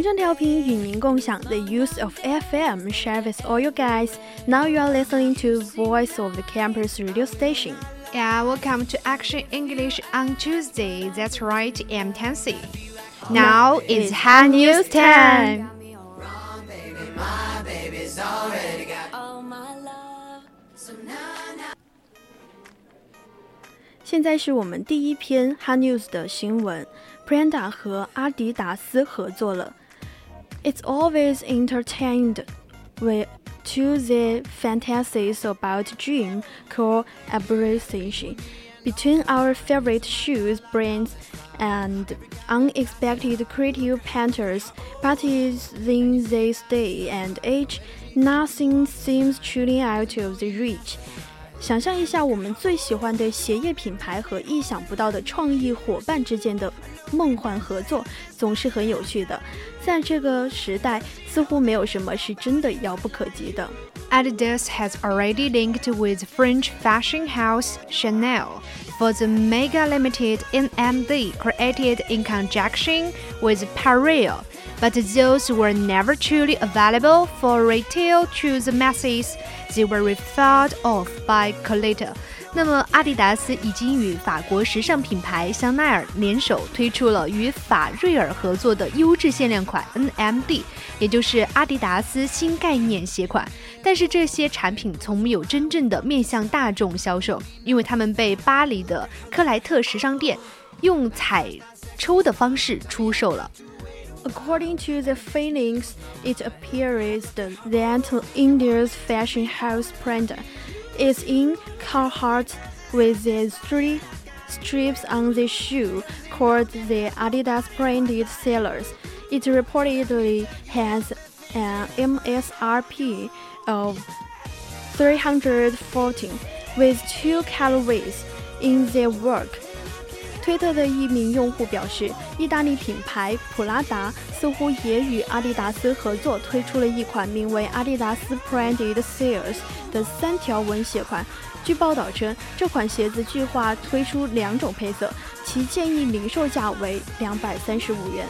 青春调频与您共享 the use of FM share with all you guys. Now you are listening to Voice of the Campus radio station. Yeah, welcome to Action English on Tuesday. That's right, I'm Tansy. Now it's hot news time. Wrong, baby, my baby's already got all my love. So now, now. 现在是我们第一篇 Hot News 的新闻，Prada 和阿迪达斯合作了。 it's always entertained with to the fantasies about dream collaboration between our favorite shoes brands and unexpected creative painters. But in this day and age, nothing seems truly out of the reach. 想象一下，我们最喜欢的鞋业品牌和意想不到的创意伙伴之间的梦幻合作，总是很有趣的。在这个时代，似乎没有什么是真的遥不可及的。Adidas has already linked with French fashion house Chanel for the mega limited NMD created in conjunction with Pharrell, but those were never truly available for retail to the masses. They were referred off by Colette. 那么，阿迪达斯已经与法国时尚品牌香奈儿联手推出了与法瑞尔合作的优质限量款 NMD，也就是阿迪达斯新概念鞋款。但是这些产品从没有真正的面向大众销售，因为他们被巴黎的克莱特时尚店用采抽的方式出售了。According to the filings, it appears that India's fashion house Prada is in Carhartt with these three strips on the shoe called the Adidas branded sellers. It reportedly has an MSRP of 314 with two colorways in their work. 推特的一名用户表示，意大利品牌普拉达似乎也与阿迪达斯合作，推出了一款名为“阿迪达斯 Branded Sales” 的三条纹鞋款。据报道称，这款鞋子计划推出两种配色，其建议零售价为两百三十五元。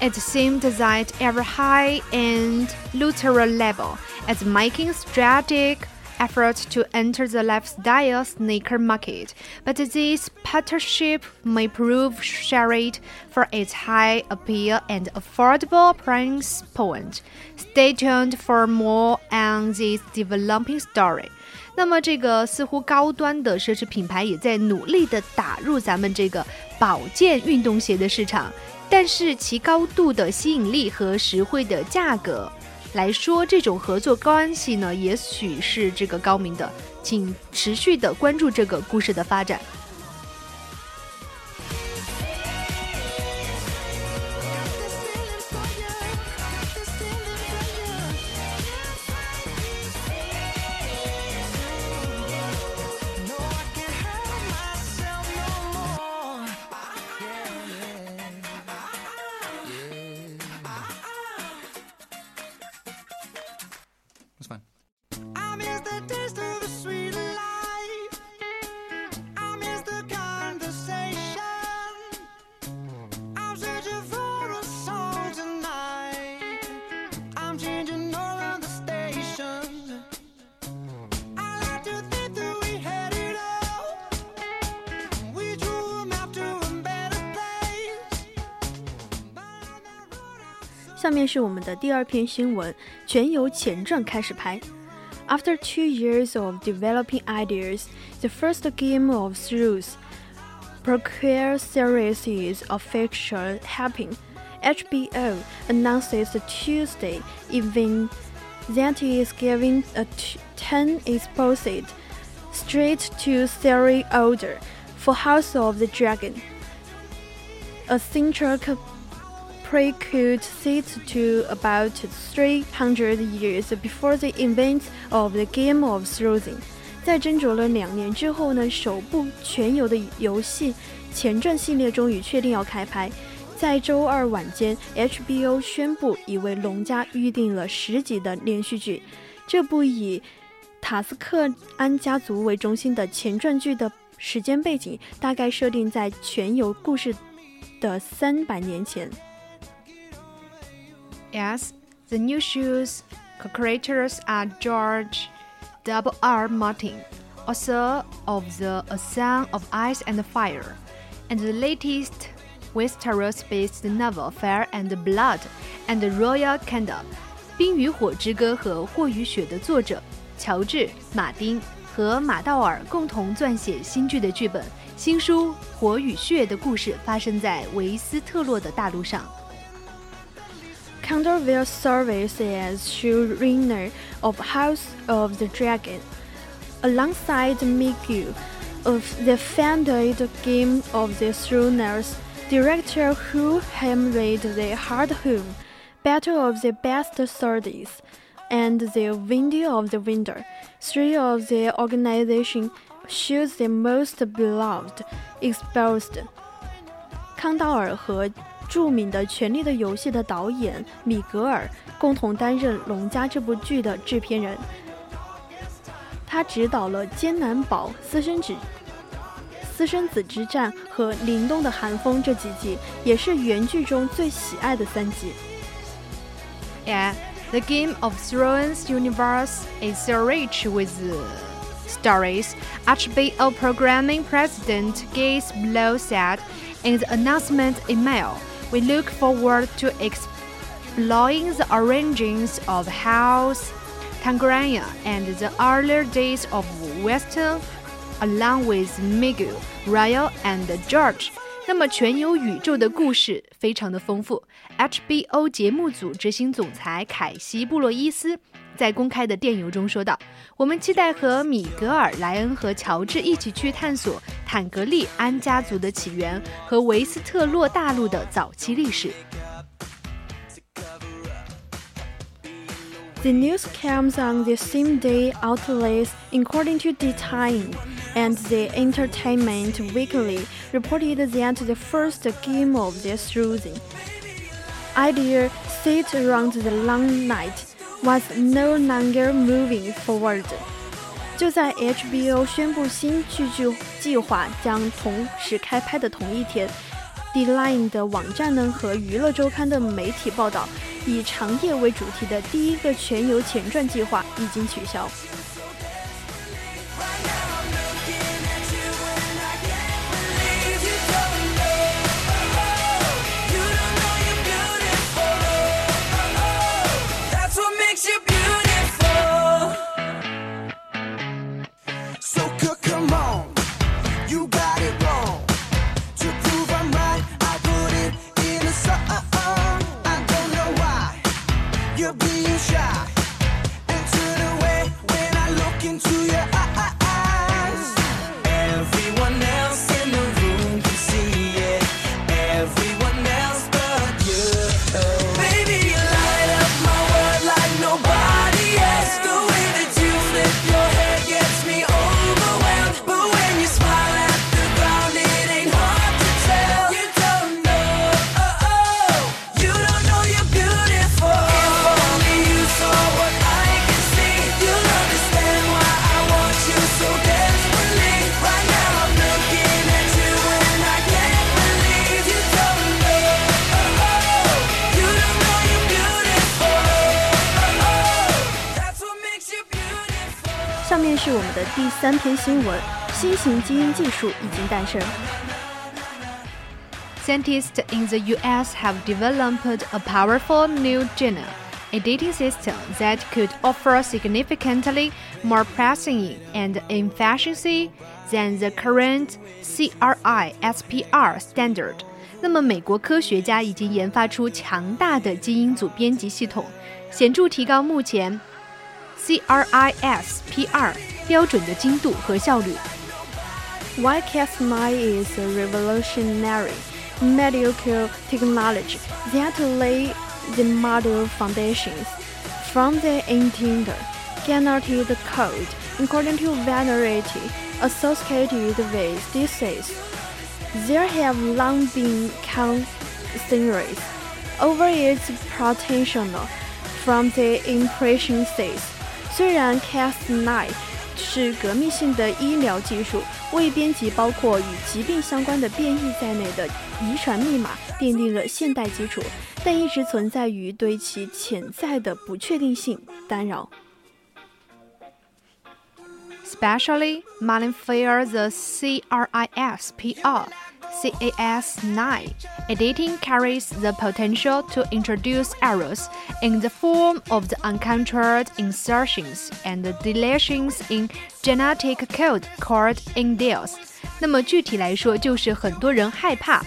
It seemed that every high-end luxury label is making strategic efforts to enter the lifestyle sneaker market, but this partnership may prove short for its high appeal and affordable price point. Stay tuned for more on this developing story. 那么，这个似乎高端的奢侈品牌也在努力的打入咱们这个保健运动鞋的市场，但是其高度的吸引力和实惠的价格 来说，这种合作关系呢，也许是这个高明的，请持续的关注这个故事的发展。下面是我们的第二篇新闻，全由前传开始拍。After two years of developing ideas, the first game of Through prequel series is officially happening. HBO announces Tuesday event that is giving a t- 10 exposed straight to theory order for House of the Dragon. A central prequel set to about 300 years before the event of the Game of Thrones. 在斟酌了两年之后呢，首部全游的游戏前传系列终于确定要开拍。在周二晚间，HBO 宣布已为龙家预定了十集的连续剧。这部以塔斯克安家族为中心的前传剧的时间背景大概设定在全游故事的三百年前。Yes, the new shoes. Co creators are George W. R. Martin, author of The A Song of Ice and Fire, and the latest Westeros based novel Fire and Blood and the Ryan Condal. 冰与火之歌和火与血的作者乔治·马丁和马道尔共同撰写新剧的剧本。新书《火与血》的故事发生在维斯特洛的大陆上。Canterville serves as showrunner of House of the Dragon, alongside Miguel of the famed Game of the Thrones director who helmed the Hard Home, Battle of the Best Swords, and the Windy of the Winter. Three of the organization shows the most beloved, exposed. 康道尔和着名的《权力的游戏》的导演米格尔共同担任《龙家》这部剧的制片人。他执导了《艰难堡》《私生子》《私生子之战》和《凛冬的寒风》这几集，也是原剧中最喜爱的三集。 Yeah, the Game of Thrones universe is so rich with uh, stories. HBO programming president Gaze Blow said in the announcement email, We look forward to exploring the origins of House Targaryen and the earlier days of Westeros, along with Miguel, Ryan, and George. 那么，全游宇宙的故事非常的丰富。HBO 节目组执行总裁凯西·布洛伊斯在公开的电邮中说道：“我们期待和米格尔、莱恩和乔治一起去探索坦格利安家族的起源和维斯特洛大陆的早期历史。” The news comes on the same day outlets, according to The Time and the Entertainment Weekly, reported that the first game of the Thrones idea set around the long night was no longer moving forward. 就在 HBO 宣布新剧剧计划将同时开拍的同一天，Deline 的网站呢和娱乐周刊的媒体报道，以长夜为主题的第一个全游前传计划已经取消。面是我们的第三篇新闻：新型基因技术已经诞生。 Scientists in the US have developed a powerful new genome editing system that could offer significantly more precision and efficiency than the current CRISPR standard. 那么，美国科学家已经研发出强大的基因组编辑系统，显着提高目前 CRISPR 标准的精度和效率。 Why Cas9 is a revolutionary medical technology that lay the model foundations from the intended guaranteed code according to vulnerability associated with disease. There have long been concerns over its potential from the impression phase. 虽然 Cas9 是革命性的医疗技术，为编辑包括与疾病相关的变异在内的遗传密码奠定了现代基础，但一直存在于对其潜在的不确定性干扰。Specially modify the CRISPR CAS9 editing carries the potential to introduce errors in the form of the uncontrolled insertions and deletions in genetic code called indels。那么具体来说，就是很多人害怕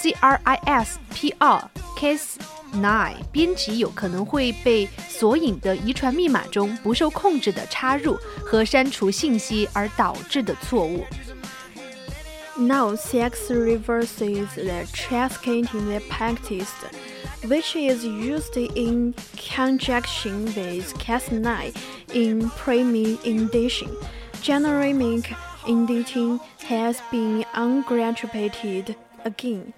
CRISPR Cas9 编辑有可能会被索引的遗传密码中不受控制的插入和删除信息而导致的错误。 now, sex reverses the chastity practice, which is used in conjunction with Cas9 in prime editing. Generic editing has been ungraduated again.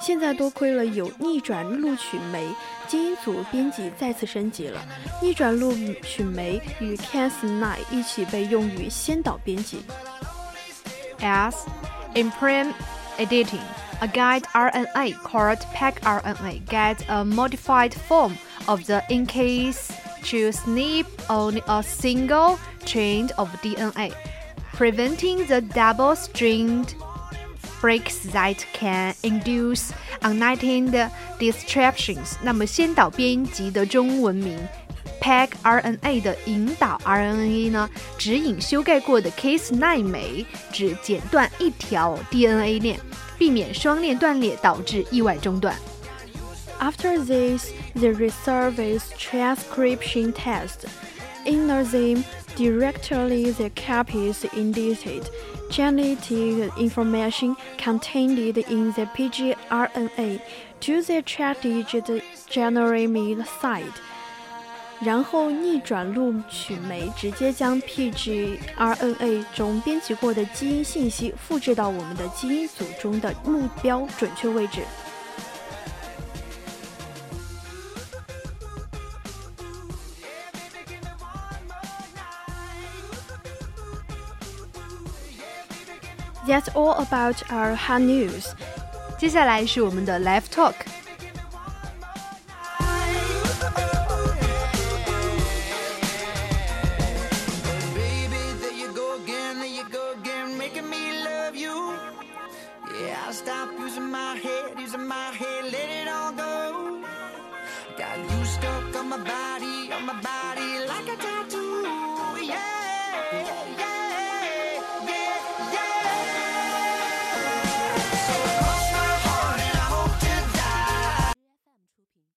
现在多亏了有逆转录取酶，基因组编辑再次升级了。逆转录取酶与 Cas9 一起被用于先导编辑。S imprint editing. A guide RNA called pegRNA gets a modified form of the encase to snip only a single strand of DNA, preventing the double-stranded breaks that can induce unintended disruptions。那么先导编辑的中文名 PEG RNA 的引导 RNA 呢，指引修改过的 Cas9 酶，只剪断一条 DNA 链，避免双链断裂导致意外中断。 After this, the reservice transcription test. In them, directly the copies indented genetic information contained in the pgRNA to the transdigit genome site. 然后逆转录取酶直接将 pgRNA 中编辑过的基因信息复制到我们的基因组中的目标准确位置。That's all about our hard news. 接下来是我们的 Live Talk。On my body, on my body.